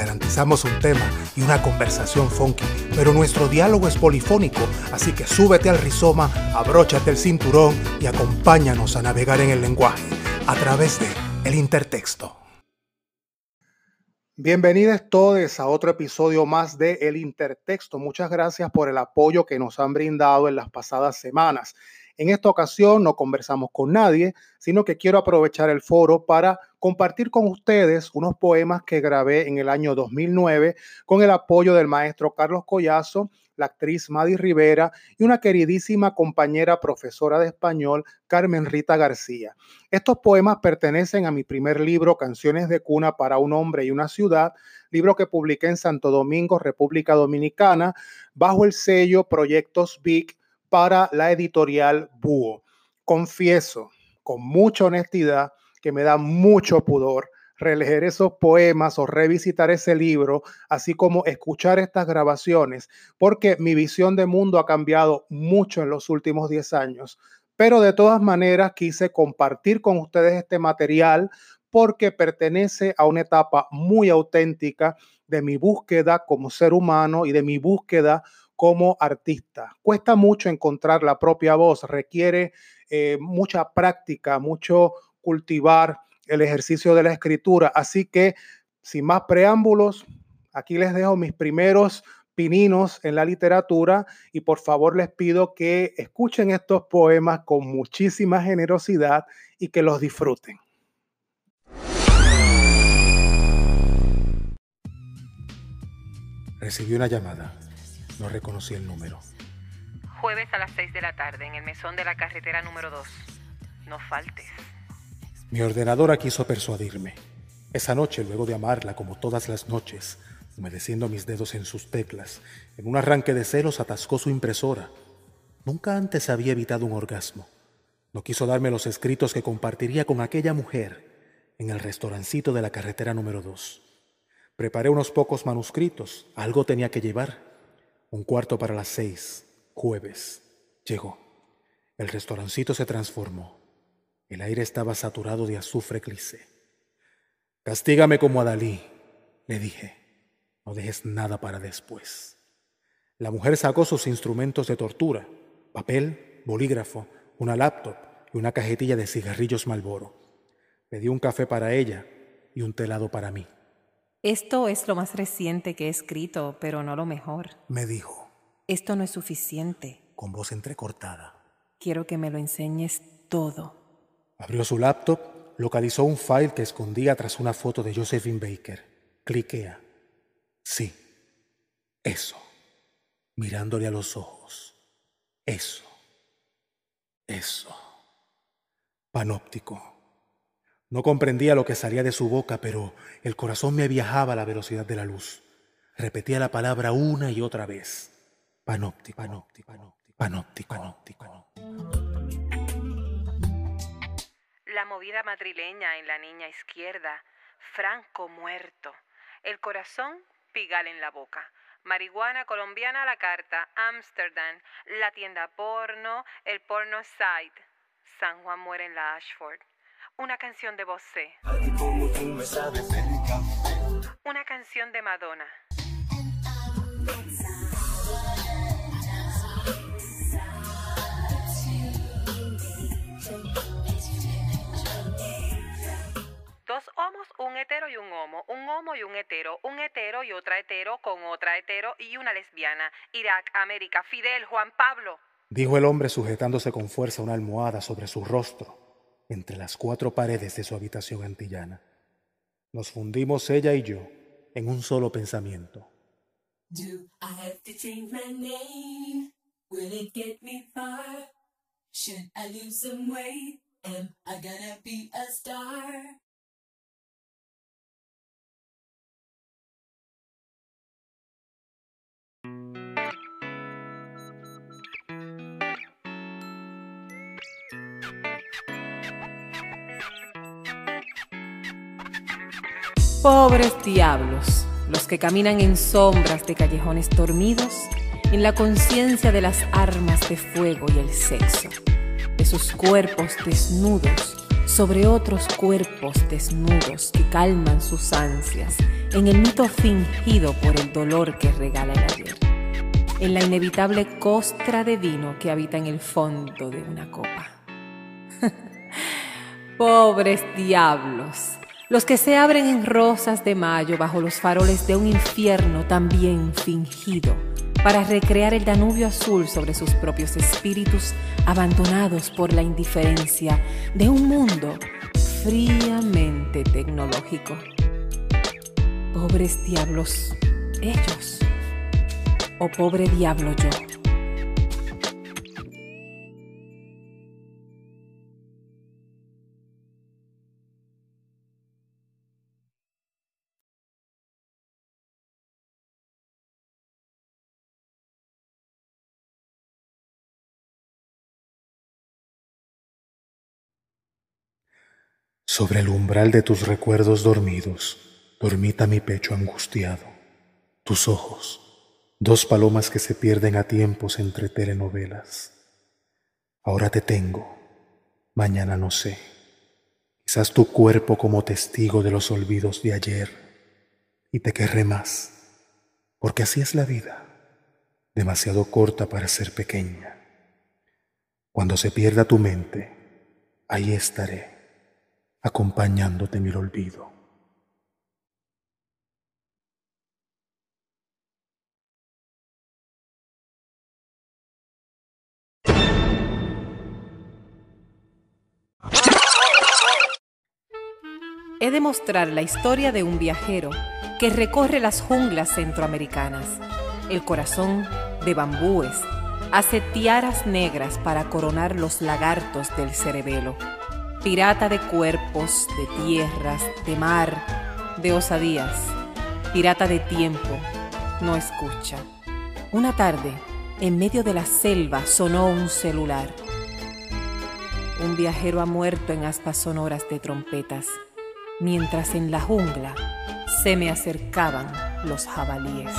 Garantizamos un tema y una conversación funky, pero nuestro diálogo es polifónico, así que súbete al rizoma, abróchate el cinturón y acompáñanos a navegar en el lenguaje a través de El Intertexto. Bienvenidos todos a otro episodio más de El Intertexto. Muchas gracias por el apoyo que nos han brindado en las pasadas semanas. En esta ocasión no conversamos con nadie, sino que quiero aprovechar el foro para compartir con ustedes unos poemas que grabé en el año 2009 con el apoyo del maestro Carlos Collazo, la actriz Madi Rivera y una queridísima compañera profesora de español, Carmen Rita García. Estos poemas pertenecen a mi primer libro, Canciones de Cuna para un Hombre y una Ciudad, libro que publiqué en Santo Domingo, República Dominicana, bajo el sello Proyectos BIC para la editorial Búho. Confieso con mucha honestidad que me da mucho pudor releer esos poemas o revisitar ese libro, así como escuchar estas grabaciones, porque mi visión de mundo ha cambiado mucho en los últimos 10 años. Pero de todas maneras quise compartir con ustedes este material porque pertenece a una etapa muy auténtica de mi búsqueda como ser humano y de mi búsqueda como artista. Cuesta mucho encontrar la propia voz, requiere eh, mucha práctica, mucho cultivar el ejercicio de la escritura. Así que, sin más preámbulos, aquí les dejo mis primeros pininos en la literatura y por favor les pido que escuchen estos poemas con muchísima generosidad y que los disfruten. Recibí una llamada. No reconocí el número. Jueves a las 6 de la tarde en el mesón de la carretera número 2. No faltes. Mi ordenadora quiso persuadirme. Esa noche, luego de amarla como todas las noches, humedeciendo mis dedos en sus teclas, en un arranque de celos atascó su impresora. Nunca antes había evitado un orgasmo. No quiso darme los escritos que compartiría con aquella mujer en el restaurancito de la carretera número 2. Preparé unos pocos manuscritos, algo tenía que llevar. Un cuarto para las seis, jueves, llegó. El restaurancito se transformó. El aire estaba saturado de azufre clice. Castígame como a Dalí, le dije. No dejes nada para después. La mujer sacó sus instrumentos de tortura, papel, bolígrafo, una laptop y una cajetilla de cigarrillos Malboro. Pedí un café para ella y un telado para mí. Esto es lo más reciente que he escrito, pero no lo mejor. Me dijo. Esto no es suficiente. Con voz entrecortada. Quiero que me lo enseñes todo. Abrió su laptop, localizó un file que escondía tras una foto de Josephine Baker. Cliquea. Sí. Eso. Mirándole a los ojos. Eso. Eso. Panóptico. No comprendía lo que salía de su boca, pero el corazón me viajaba a la velocidad de la luz. Repetía la palabra una y otra vez. Panóptico, panóptico, panóptico, panóptico. La movida madrileña en la niña izquierda. Franco muerto. El corazón, pigal en la boca. Marihuana colombiana a la carta. Ámsterdam. La tienda porno. El porno site. San Juan muere en la Ashford. Una canción de Bosé. Una canción de Madonna. Dos homos, un hetero y un homo, un homo y un hetero, un hetero y otra hetero con otra hetero y una lesbiana. Irak, América, Fidel, Juan Pablo. Dijo el hombre sujetándose con fuerza una almohada sobre su rostro entre las cuatro paredes de su habitación antillana. Nos fundimos ella y yo en un solo pensamiento. Do I have to change my name? Pobres diablos, los que caminan en sombras de callejones dormidos, en la conciencia de las armas de fuego y el sexo, de sus cuerpos desnudos sobre otros cuerpos desnudos que calman sus ansias, en el mito fingido por el dolor que regala el ayer, en la inevitable costra de vino que habita en el fondo de una copa. Pobres diablos, los que se abren en rosas de mayo bajo los faroles de un infierno también fingido, para recrear el Danubio azul sobre sus propios espíritus abandonados por la indiferencia de un mundo fríamente tecnológico. Pobres diablos, ellos, o pobre diablo yo. Sobre el umbral de tus recuerdos dormidos, dormita mi pecho angustiado. Tus ojos, dos palomas que se pierden a tiempos entre telenovelas. Ahora te tengo, mañana no sé. Quizás tu cuerpo como testigo de los olvidos de ayer. Y te querré más, porque así es la vida, demasiado corta para ser pequeña. Cuando se pierda tu mente, ahí estaré acompañándote en el olvido. He de mostrar la historia de un viajero que recorre las junglas centroamericanas. El corazón de bambúes hace tiaras negras para coronar los lagartos del cerebelo pirata de cuerpos, de tierras, de mar, de osadías, pirata de tiempo, no escucha. Una tarde, en medio de la selva, sonó un celular. Un viajero ha muerto en aspas sonoras de trompetas, mientras en la jungla se me acercaban los jabalíes.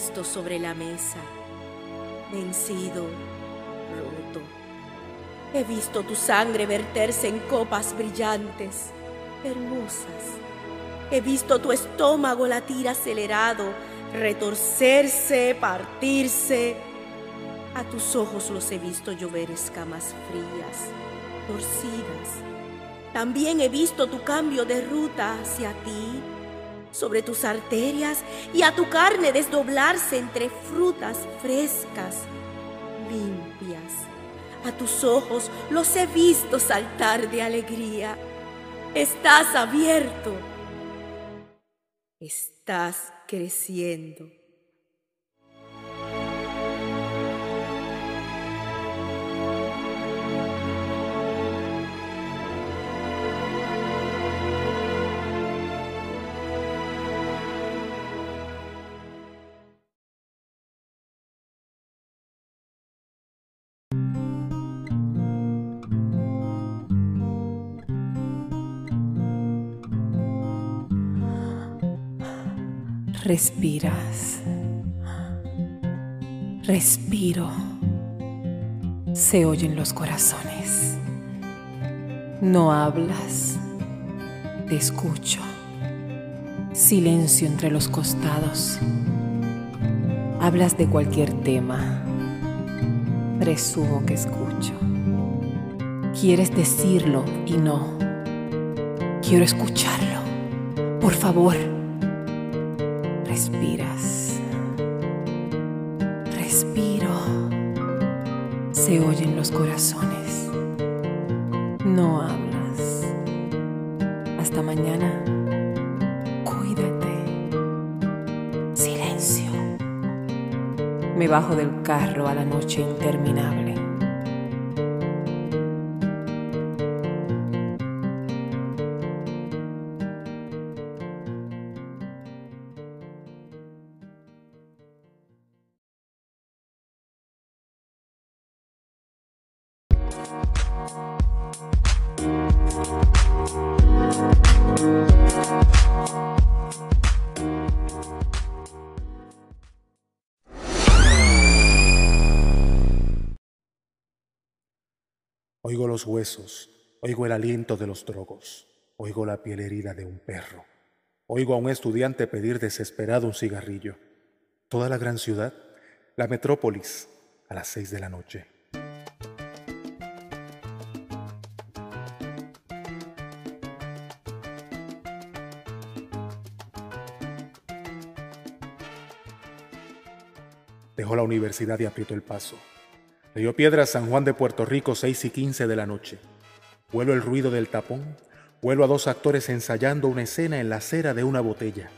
Visto sobre la mesa, vencido, roto. He visto tu sangre verterse en copas brillantes, hermosas. He visto tu estómago latir acelerado, retorcerse, partirse. A tus ojos los he visto llover escamas frías, torcidas. También he visto tu cambio de ruta hacia ti sobre tus arterias y a tu carne desdoblarse entre frutas frescas, limpias. A tus ojos los he visto saltar de alegría. Estás abierto. Estás creciendo. Respiras. Respiro. Se oyen los corazones. No hablas. Te escucho. Silencio entre los costados. Hablas de cualquier tema. Presumo que escucho. Quieres decirlo y no. Quiero escucharlo. Por favor Corazones. No hablas. Hasta mañana. Cuídate. Silencio. me bajo del carro a la noche interminable. Los huesos, oigo el aliento de los drogos, oigo la piel herida de un perro, oigo a un estudiante pedir desesperado un cigarrillo. Toda la gran ciudad, la metrópolis, a las seis de la noche. Dejo la universidad y aprieto el paso. Río Piedra, San Juan de Puerto Rico, 6 y 15 de la noche. Huelo el ruido del tapón, huelo a dos actores ensayando una escena en la acera de una botella.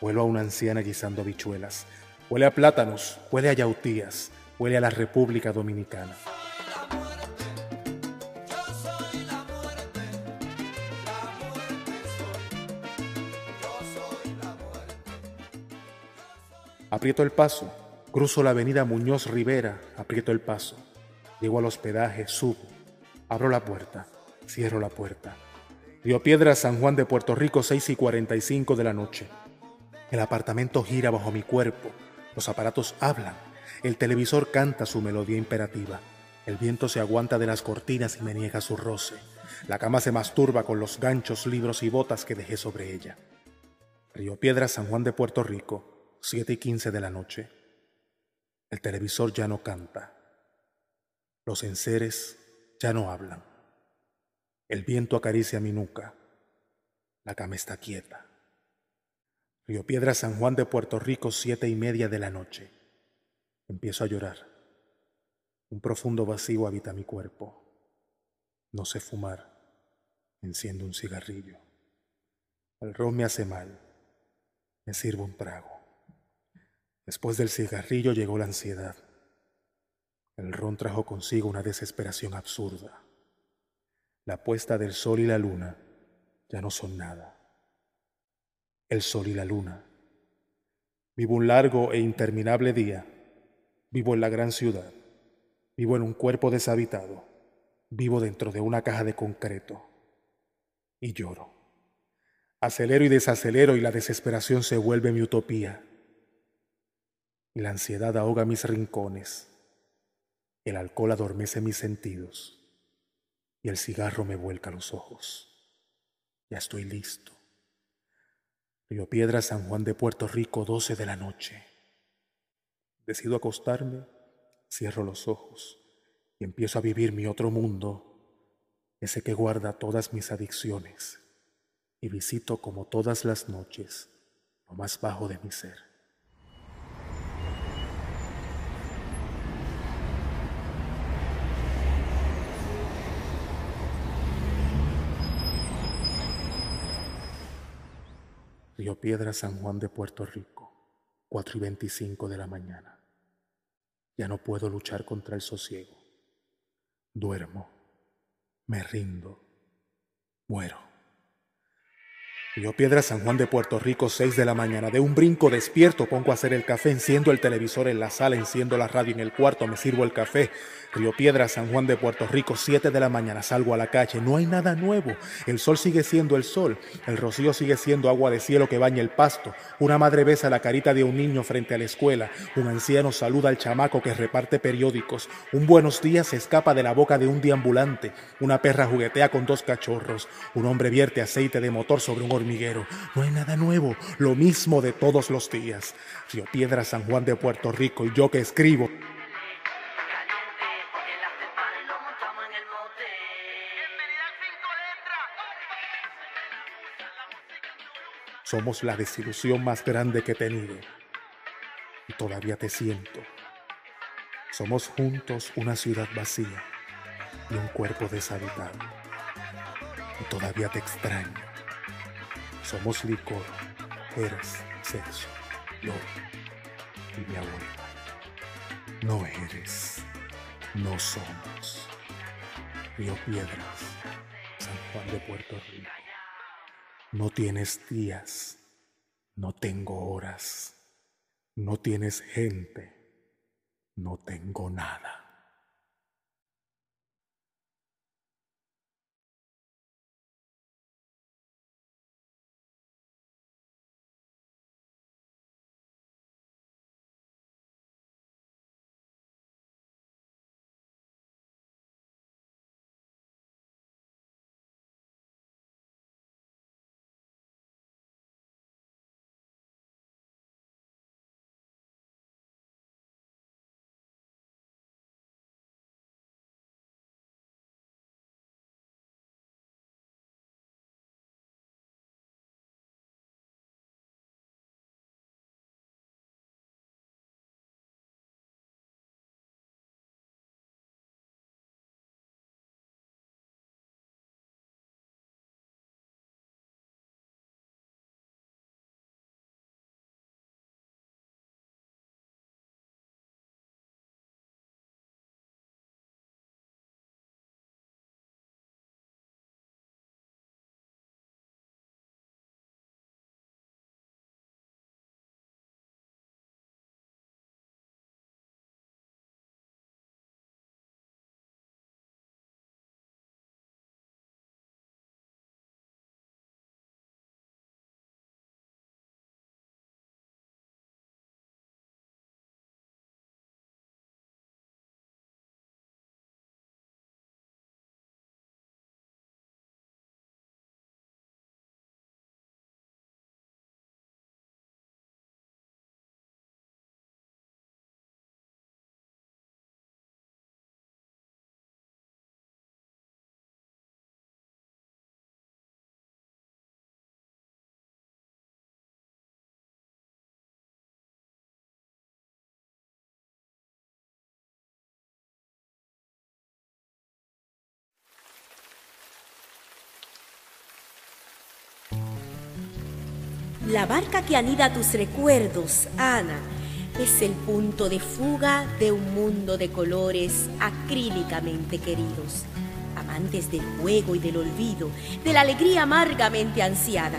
Huelo a una anciana guisando bichuelas. Huele a plátanos, huele a yautías, huele a la República Dominicana. Aprieto el paso Cruzo la avenida Muñoz Rivera, aprieto el paso. Llego al hospedaje, subo. Abro la puerta, cierro la puerta. Río Piedra, San Juan de Puerto Rico, 6 y 45 de la noche. El apartamento gira bajo mi cuerpo. Los aparatos hablan. El televisor canta su melodía imperativa. El viento se aguanta de las cortinas y me niega su roce. La cama se masturba con los ganchos, libros y botas que dejé sobre ella. Río Piedra, San Juan de Puerto Rico, 7 y 15 de la noche. El televisor ya no canta. Los enseres ya no hablan. El viento acaricia mi nuca. La cama está quieta. Río Piedra, San Juan de Puerto Rico, siete y media de la noche. Empiezo a llorar. Un profundo vacío habita mi cuerpo. No sé fumar. Enciendo un cigarrillo. El ron me hace mal. Me sirvo un trago. Después del cigarrillo llegó la ansiedad. El ron trajo consigo una desesperación absurda. La puesta del sol y la luna ya no son nada. El sol y la luna. Vivo un largo e interminable día. Vivo en la gran ciudad. Vivo en un cuerpo deshabitado. Vivo dentro de una caja de concreto. Y lloro. Acelero y desacelero y la desesperación se vuelve mi utopía y la ansiedad ahoga mis rincones. El alcohol adormece mis sentidos y el cigarro me vuelca los ojos. Ya estoy listo. Río Piedra, San Juan de Puerto Rico, 12 de la noche. Decido acostarme, cierro los ojos y empiezo a vivir mi otro mundo, ese que guarda todas mis adicciones, y visito como todas las noches lo más bajo de mi ser. Río Piedra, San Juan de Puerto Rico, 4 y 25 de la mañana. Ya no puedo luchar contra el sosiego. Duermo, me rindo, muero. Río Piedra, San Juan de Puerto Rico, 6 de la mañana. De un brinco despierto, pongo a hacer el café, enciendo el televisor en la sala, enciendo la radio en el cuarto, me sirvo el café. Río Piedra, San Juan de Puerto Rico, 7 de la mañana, salgo a la calle. No hay nada nuevo. El sol sigue siendo el sol. El rocío sigue siendo agua de cielo que baña el pasto. Una madre besa la carita de un niño frente a la escuela. Un anciano saluda al chamaco que reparte periódicos. Un buenos días se escapa de la boca de un deambulante. Una perra juguetea con dos cachorros. Un hombre vierte aceite de motor sobre un no hay nada nuevo, lo mismo de todos los días. Río Piedra, San Juan de Puerto Rico y yo que escribo. Somos la desilusión más grande que he tenido. Y todavía te siento. Somos juntos una ciudad vacía y un cuerpo deshabitado. Y todavía te extraño. Somos licor, eres sexo, yo y mi abuela. No eres, no somos. Río Piedras, San Juan de Puerto Rico. No tienes días, no tengo horas, no tienes gente, no tengo nada. La barca que anida tus recuerdos, Ana, es el punto de fuga de un mundo de colores acrílicamente queridos, amantes del juego y del olvido, de la alegría amargamente ansiada.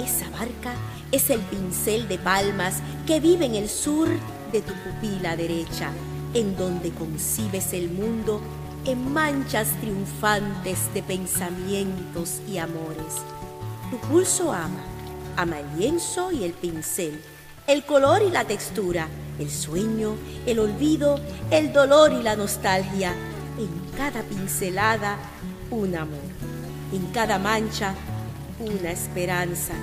Esa barca es el pincel de palmas que vive en el sur de tu pupila derecha, en donde concibes el mundo en manchas triunfantes de pensamientos y amores. Tu pulso ama Ama el lienzo y el pincel, el color y la textura, el sueño, el olvido, el dolor y la nostalgia. En cada pincelada, un amor. En cada mancha, una esperanza.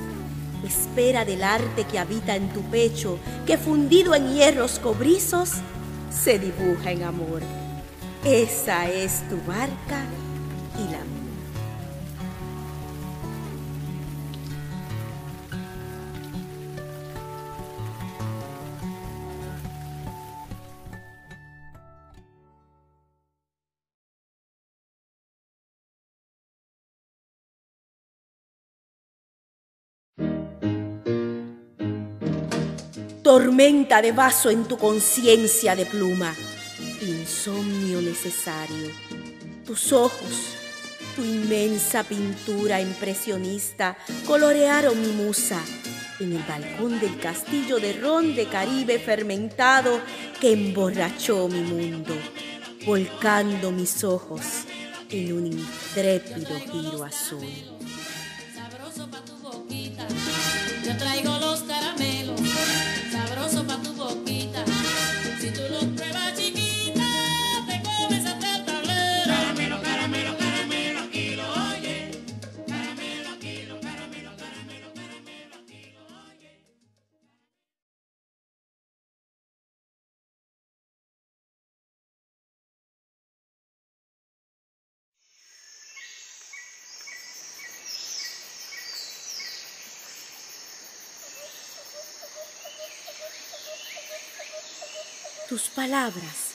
Espera del arte que habita en tu pecho, que fundido en hierros cobrizos, se dibuja en amor. Esa es tu barca y la tormenta de vaso en tu conciencia de pluma, insomnio necesario. Tus ojos, tu inmensa pintura impresionista colorearon mi musa en el balcón del castillo de ron de Caribe fermentado que emborrachó mi mundo, volcando mis ojos en un intrépido giro azul. Palabras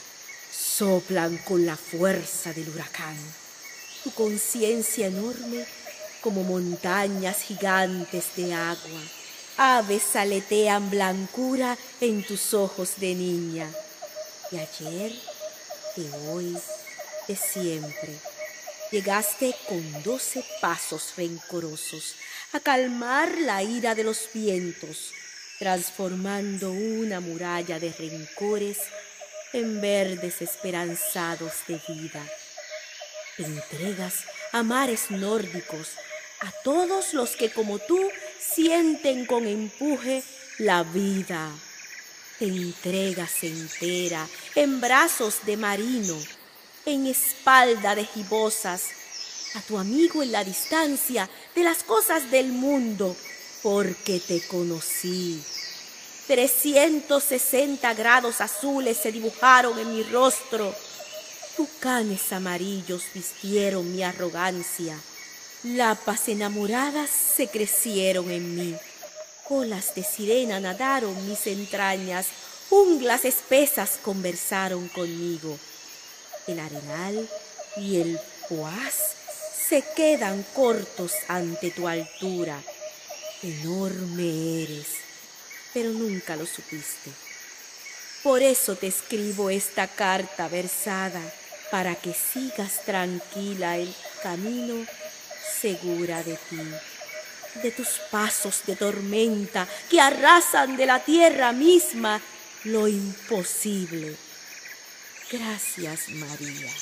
soplan con la fuerza del huracán. Tu conciencia enorme como montañas gigantes de agua. Aves aletean blancura en tus ojos de niña. de ayer, de hoy, de siempre. Llegaste con doce pasos rencorosos a calmar la ira de los vientos, transformando una muralla de rencores en verdes esperanzados de vida. Entregas a mares nórdicos, a todos los que como tú sienten con empuje la vida. Te entregas entera en brazos de marino, en espalda de gibosas, a tu amigo en la distancia de las cosas del mundo, porque te conocí. 360 grados azules se dibujaron en mi rostro. Tucanes amarillos vistieron mi arrogancia. Lapas enamoradas se crecieron en mí. Colas de sirena nadaron mis entrañas. Junglas espesas conversaron conmigo. El arenal y el poás se quedan cortos ante tu altura. Enorme eres, pero nunca lo supiste. Por eso te escribo esta carta versada, para que sigas tranquila el camino segura de ti, de tus pasos de tormenta que arrasan de la tierra misma lo imposible. Gracias, María.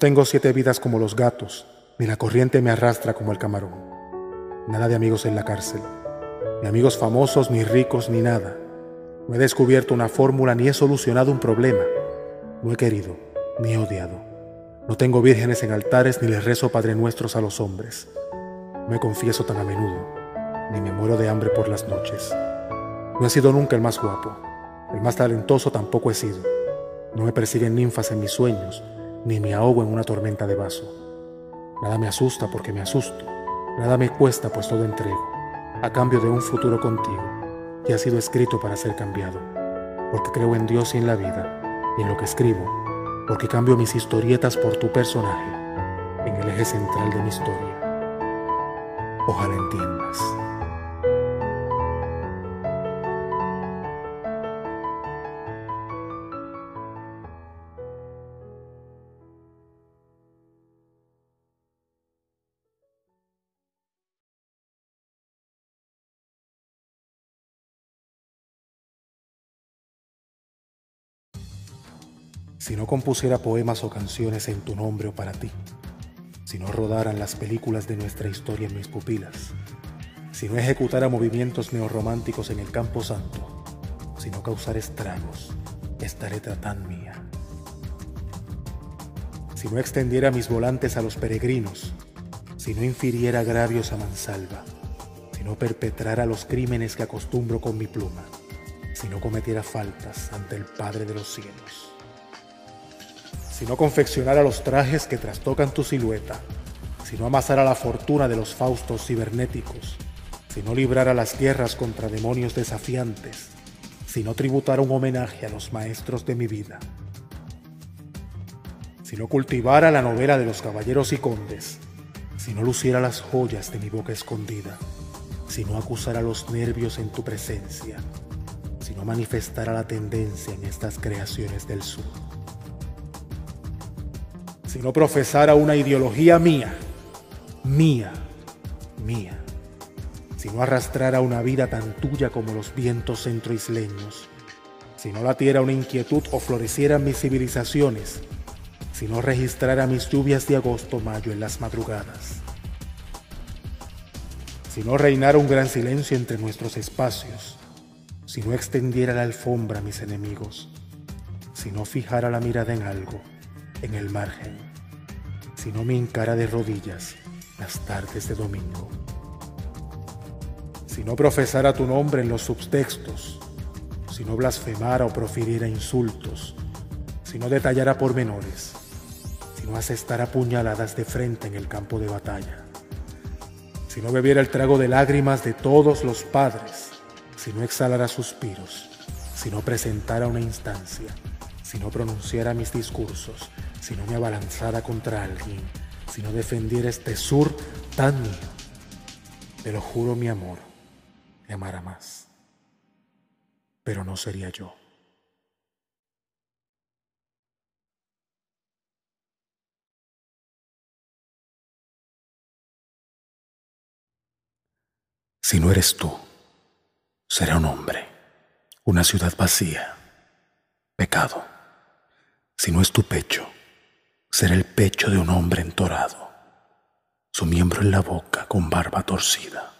Tengo siete vidas como los gatos, ni la corriente me arrastra como el camarón. Nada de amigos en la cárcel, ni amigos famosos, ni ricos, ni nada. No he descubierto una fórmula ni he solucionado un problema. No he querido, ni he odiado. No tengo vírgenes en altares, ni les rezo Padre Nuestros a los hombres. No me confieso tan a menudo, ni me muero de hambre por las noches. No he sido nunca el más guapo, el más talentoso tampoco he sido. No me persiguen ninfas en mis sueños, ni me ahogo en una tormenta de vaso. Nada me asusta porque me asusto, nada me cuesta pues todo entrego, a cambio de un futuro contigo, que ha sido escrito para ser cambiado, porque creo en Dios y en la vida, y en lo que escribo, porque cambio mis historietas por tu personaje, en el eje central de mi historia. Ojalá entiendas. Si no compusiera poemas o canciones en tu nombre o para ti, si no rodaran las películas de nuestra historia en mis pupilas, si no ejecutara movimientos neorrománticos en el campo santo, si no causara estragos, esta letra tan mía. Si no extendiera mis volantes a los peregrinos, si no infiriera agravios a mansalva, si no perpetrara los crímenes que acostumbro con mi pluma, si no cometiera faltas ante el Padre de los cielos si no confeccionara los trajes que trastocan tu silueta, si no amasara la fortuna de los faustos cibernéticos, si no librara las guerras contra demonios desafiantes, si no tributara un homenaje a los maestros de mi vida, si no cultivara la novela de los caballeros y condes, si no luciera las joyas de mi boca escondida, si no acusara los nervios en tu presencia, si no manifestara la tendencia en estas creaciones del sur si no profesara una ideología mía, mía, mía, si no arrastrara una vida tan tuya como los vientos centroisleños, si no latiera una inquietud o florecieran mis civilizaciones, si no registrara mis lluvias de agosto-mayo en las madrugadas, si no reinara un gran silencio entre nuestros espacios, si no extendiera la alfombra a mis enemigos, si no fijara la mirada en algo, en el margen, si no me encara de rodillas las tardes de domingo. Si no profesara tu nombre en los subtextos, si no blasfemara o profiriera insultos, si no detallara pormenores, si no asestara puñaladas de frente en el campo de batalla, si no bebiera el trago de lágrimas de todos los padres, si no exhalara suspiros, si no presentara una instancia, si no pronunciara mis discursos, si no me abalanzara contra alguien, si no defendiera este sur tan mío. Te lo juro, mi amor, me amara más. Pero no sería yo. Si no eres tú, será un hombre, una ciudad vacía, pecado. Si no es tu pecho, será el pecho de un hombre entorado, su miembro en la boca con barba torcida.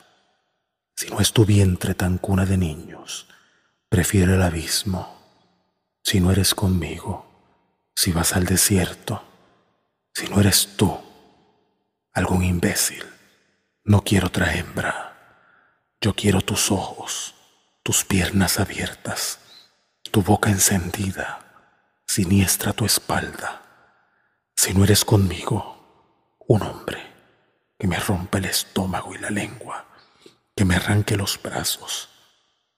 Si no es tu vientre tan cuna de niños, prefiere el abismo. Si no eres conmigo, si vas al desierto, si no eres tú, algún imbécil, no quiero otra hembra. Yo quiero tus ojos, tus piernas abiertas, tu boca encendida, siniestra tu espalda. Si no eres conmigo, un hombre que me rompa el estómago y la lengua, que me arranque los brazos,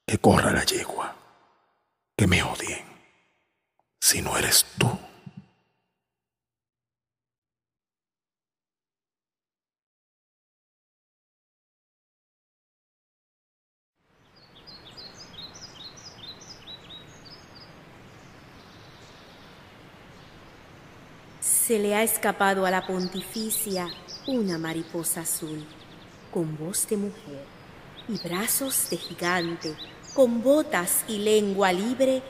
que corra la yegua, que me odien. Si no eres tú. Se le ha escapado a la pontificia una mariposa azul, con voz de mujer y brazos de gigante, con botas y lengua libre,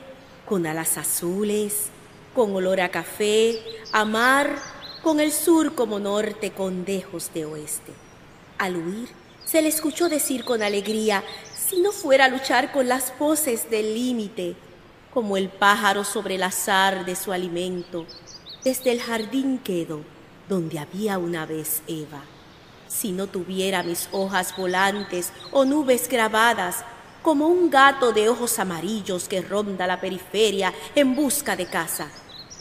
con alas azules, con olor a café, a mar, con el sur como norte, con dejos de oeste. Al huir, se le escuchó decir con alegría, si no fuera a luchar con las voces del límite, como el pájaro sobre el azar de su alimento, desde el jardín quedo, donde había una vez Eva. Si no tuviera mis hojas volantes o nubes grabadas, como un gato de ojos amarillos que ronda la periferia en busca de casa.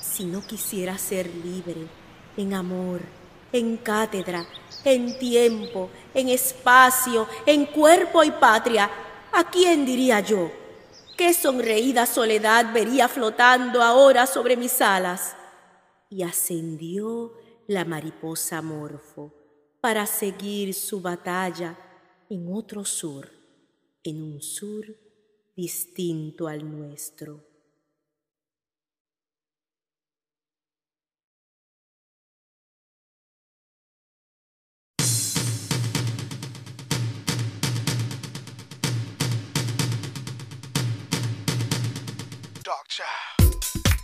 Si no quisiera ser libre, en amor, en cátedra, en tiempo, en espacio, en cuerpo y patria, ¿a quién diría yo? ¿Qué sonreída soledad vería flotando ahora sobre mis alas? Y ascendió la mariposa Morfo para seguir su batalla en otro sur, en un sur distinto al nuestro.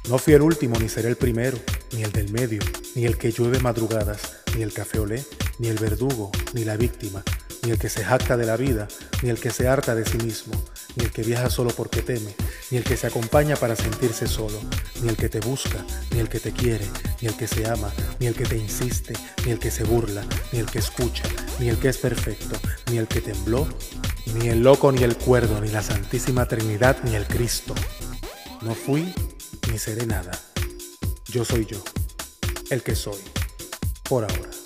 No fui el último ni seré el primero, ni el del medio, ni el que llueve madrugadas, ni el café olé, ni el verdugo, ni la víctima, ni el que se jacta de la vida, ni el que se harta de sí mismo, ni el que viaja solo porque teme, ni el que se acompaña para sentirse solo, ni el que te busca, ni el que te quiere, ni el que se ama, ni el que te insiste, ni el que se burla, ni el que escucha, ni el que es perfecto, ni el que tembló, ni el loco, ni el cuerdo, ni la Santísima Trinidad, ni el Cristo. No fui ni seré nada. Yo soy yo, el que soy, por ahora.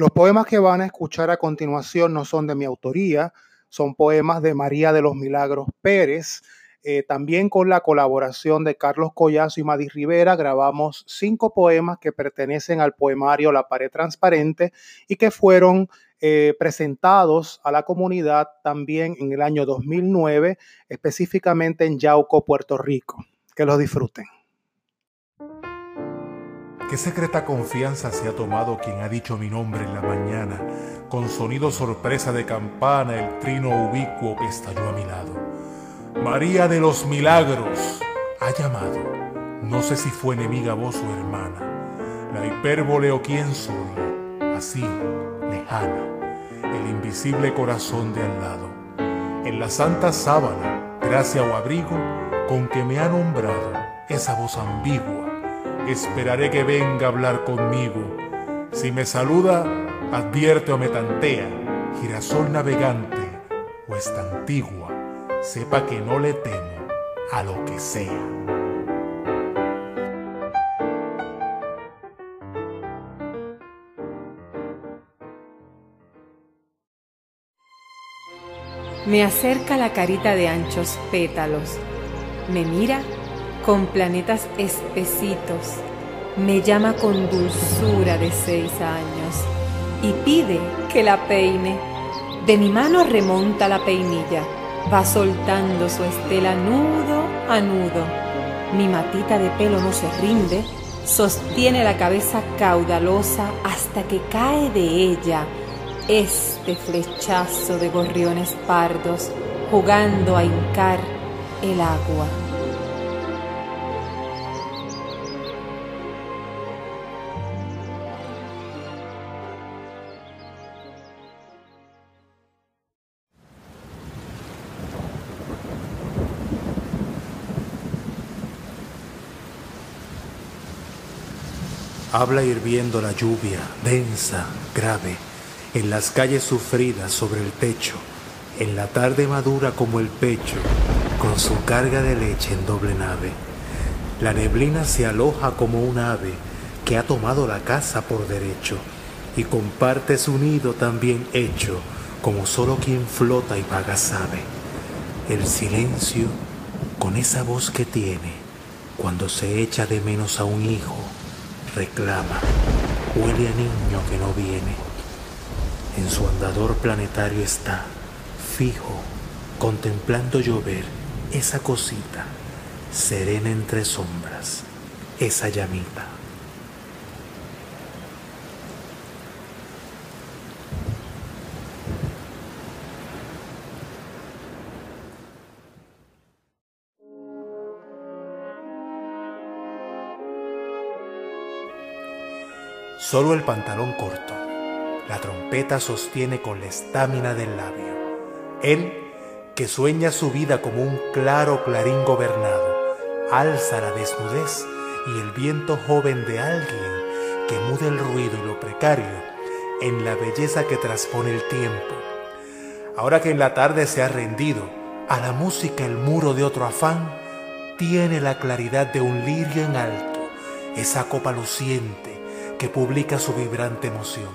Los poemas que van a escuchar a continuación no son de mi autoría, son poemas de María de los Milagros Pérez. Eh, también con la colaboración de Carlos Collazo y Madis Rivera grabamos cinco poemas que pertenecen al poemario La pared transparente y que fueron eh, presentados a la comunidad también en el año 2009, específicamente en Yauco, Puerto Rico. Que los disfruten. ¿Qué secreta confianza se ha tomado quien ha dicho mi nombre en la mañana? Con sonido sorpresa de campana, el trino ubicuo que estalló a mi lado. María de los Milagros ha llamado. No sé si fue enemiga voz o hermana. La hipérbole o quién soy, así, lejana. el invisible corazón de al lado. En la santa sábana, gracia o abrigo con que me ha nombrado esa voz ambigua, esperaré que venga a hablar conmigo. Si me saluda, advierte o me tantea, girasol navegante o esta antigua, sepa que no le temo a lo que sea. Me acerca la carita de anchos pétalos, me mira con planetas espesitos, me llama con dulzura de seis años y pide que la peine. De mi mano remonta la peinilla, va soltando su estela nudo a nudo. Mi matita de pelo no se rinde, sostiene la cabeza caudalosa hasta que cae de ella este flechazo de gorriones pardos jugando a hincar el agua. Habla hirviendo la lluvia, densa, grave, en las calles sufridas sobre el techo, en la tarde madura como el pecho, con su carga de leche en doble nave. La neblina se aloja como un ave que ha tomado la casa por derecho y comparte su nido también hecho, como solo quien flota y vaga sabe. El silencio, con esa voz que tiene, cuando se echa de menos a un hijo, reclama, huele a niño que no viene. En su andador planetario está, fijo, contemplando llover esa cosita, serena entre sombras, esa llamita. Solo el pantalón corto. La trompeta sostiene con la estamina del labio. Él, que sueña su vida como un claro clarín gobernado, alza la desnudez y el viento joven de alguien que mude el ruido y lo precario en la belleza que transpone el tiempo. Ahora que en la tarde se ha rendido a la música el muro de otro afán, tiene la claridad de un lirio en alto, esa copa luciente que publica su vibrante emoción.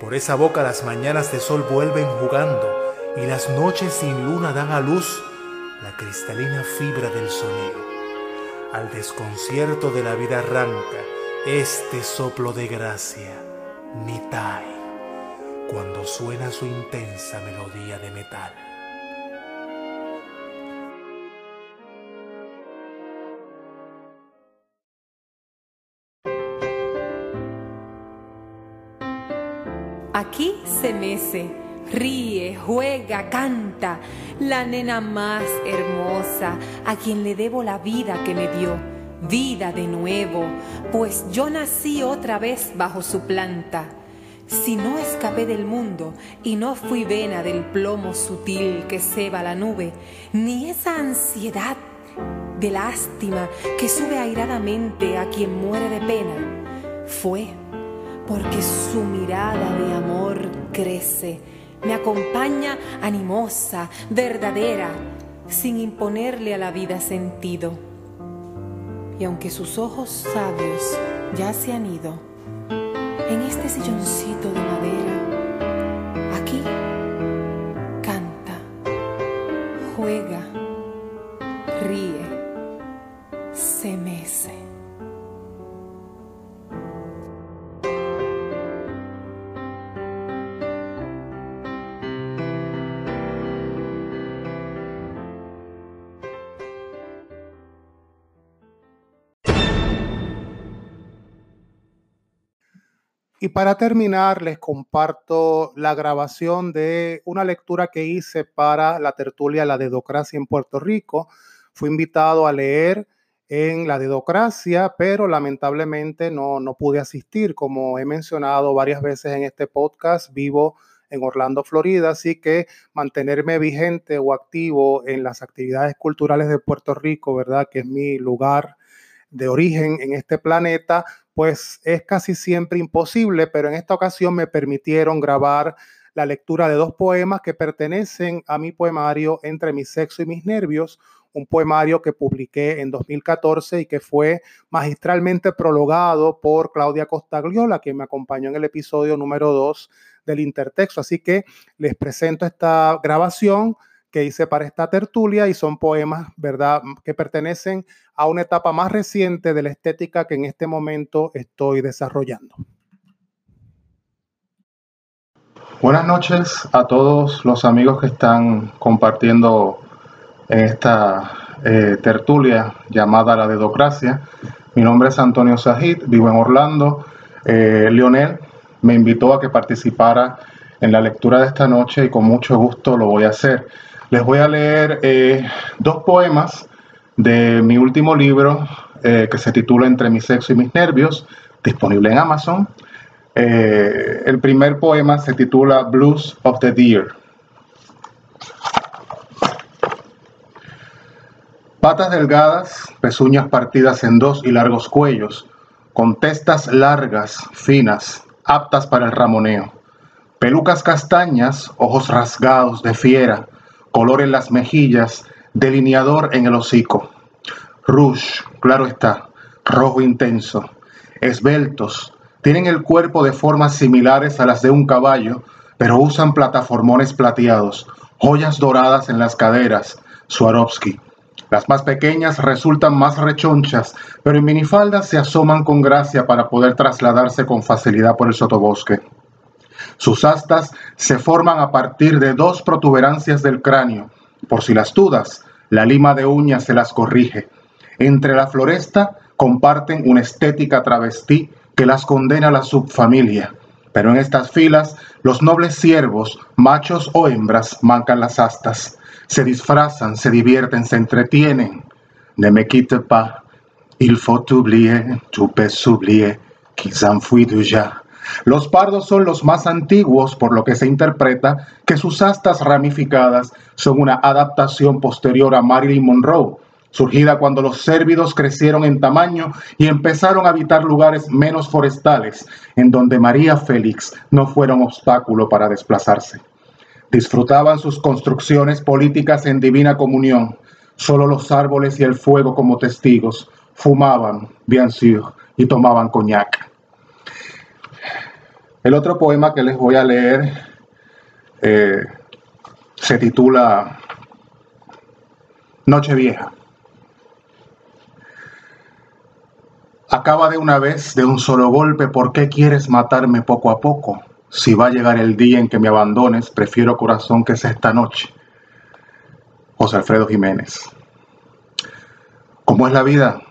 Por esa boca las mañanas de sol vuelven jugando y las noches sin luna dan a luz la cristalina fibra del sonido. Al desconcierto de la vida arranca este soplo de gracia, Nitai, cuando suena su intensa melodía de metal. Aquí se mece, ríe, juega, canta, la nena más hermosa, a quien le debo la vida que me dio, vida de nuevo, pues yo nací otra vez bajo su planta. Si no escapé del mundo y no fui vena del plomo sutil que ceba la nube, ni esa ansiedad de lástima que sube airadamente a quien muere de pena, fue porque su mirada de amor crece, me acompaña animosa, verdadera, sin imponerle a la vida sentido. Y aunque sus ojos sabios ya se han ido, en este silloncito de madera, aquí canta, juega, Y para terminar, les comparto la grabación de una lectura que hice para la tertulia La Dedocracia en Puerto Rico. Fui invitado a leer en la Dedocracia, pero lamentablemente no, no pude asistir. Como he mencionado varias veces en este podcast, vivo en Orlando, Florida, así que mantenerme vigente o activo en las actividades culturales de Puerto Rico, ¿verdad? Que es mi lugar de origen en este planeta, pues es casi siempre imposible, pero en esta ocasión me permitieron grabar la lectura de dos poemas que pertenecen a mi poemario Entre mi sexo y mis nervios, un poemario que publiqué en 2014 y que fue magistralmente prologado por Claudia Costagliola, que me acompañó en el episodio número 2 del intertexto. Así que les presento esta grabación que hice para esta tertulia y son poemas, ¿verdad?, que pertenecen a una etapa más reciente de la estética que en este momento estoy desarrollando. Buenas noches a todos los amigos que están compartiendo en esta eh, tertulia llamada La Dedocracia. Mi nombre es Antonio Sajid, vivo en Orlando. Eh, Lionel me invitó a que participara en la lectura de esta noche y con mucho gusto lo voy a hacer. Les voy a leer eh, dos poemas de mi último libro que se titula Entre mi sexo y mis nervios, disponible en Amazon. el primer poema se titula Blues of the Deer. Patas delgadas, pezuñas partidas en dos y largos cuellos, con testas largas, finas, aptas para el ramoneo. Pelucas castañas, ojos rasgados de fiera, color en las mejillas, delineador en el hocico. Rouge, claro está, rojo intenso. Esbeltos, tienen el cuerpo de formas similares a las de un caballo, pero usan plataformones plateados, joyas doradas en las caderas. Swarovski las más pequeñas resultan más rechonchas, pero en minifaldas se asoman con gracia para poder trasladarse con facilidad por el sotobosque. Sus astas se forman a partir de dos protuberancias del cráneo. Por si las dudas, la lima de uñas se las corrige. Entre la floresta comparten una estética travestí que las condena a la subfamilia. Pero en estas filas, los nobles siervos, machos o hembras, mancan las astas se disfrazan, se divierten, se entretienen. Ne me quitte pas, il faut oublier, tu peux oublier, qu'ils en déjà. Los pardos son los más antiguos, por lo que se interpreta que sus astas ramificadas son una adaptación posterior a Marilyn Monroe, surgida cuando los cérvidos crecieron en tamaño y empezaron a habitar lugares menos forestales, en donde María Félix no fuera un obstáculo para desplazarse. Disfrutaban sus construcciones políticas en divina comunión, solo los árboles y el fuego como testigos, fumaban, bien y tomaban coñac. El otro poema que les voy a leer eh, se titula Noche Vieja. Acaba de una vez, de un solo golpe, ¿por qué quieres matarme poco a poco? Si va a llegar el día en que me abandones, prefiero corazón que sea esta noche. José Alfredo Jiménez. ¿Cómo es la vida?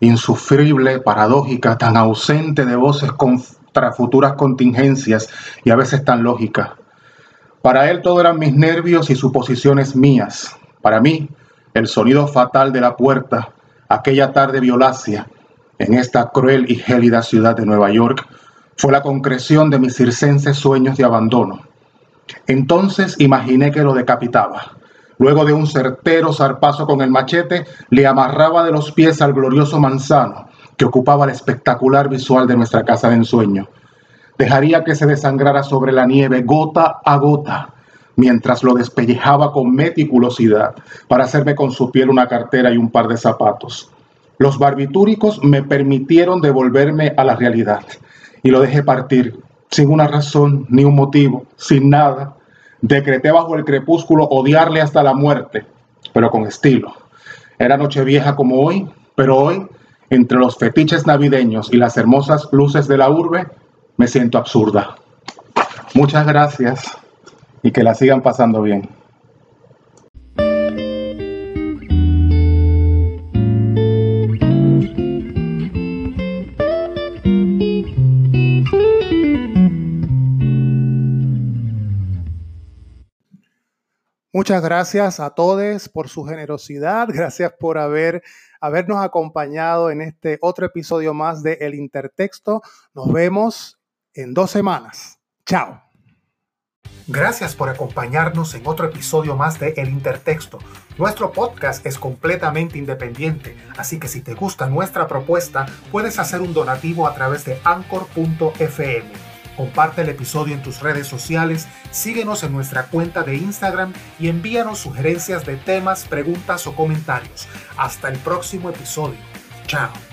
Insufrible, paradójica, tan ausente de voces futuras contingencias y a veces tan lógica. Para él todo eran mis nervios y suposiciones mías. Para mí, el sonido fatal de la puerta, aquella tarde violacia, en esta cruel y gélida ciudad de Nueva York, fue la concreción de mis circenses sueños de abandono. Entonces imaginé que lo decapitaba. Luego de un certero zarpazo con el machete, le amarraba de los pies al glorioso manzano que ocupaba el espectacular visual de nuestra casa de ensueño. Dejaría que se desangrara sobre la nieve gota a gota, mientras lo despellejaba con meticulosidad para hacerme con su piel una cartera y un par de zapatos. Los barbitúricos me permitieron devolverme a la realidad y lo dejé partir, sin una razón ni un motivo, sin nada. Decreté bajo el crepúsculo odiarle hasta la muerte, pero con estilo. Era noche vieja como hoy, pero hoy, entre los fetiches navideños y las hermosas luces de la urbe, me siento absurda. Muchas gracias y que la sigan pasando bien. Muchas gracias a todos por su generosidad, gracias por haber, habernos acompañado en este otro episodio más de El Intertexto. Nos vemos en dos semanas. Chao. Gracias por acompañarnos en otro episodio más de El Intertexto. Nuestro podcast es completamente independiente, así que si te gusta nuestra propuesta, puedes hacer un donativo a través de anchor.fm. Comparte el episodio en tus redes sociales, síguenos en nuestra cuenta de Instagram y envíanos sugerencias de temas, preguntas o comentarios. Hasta el próximo episodio. Chao.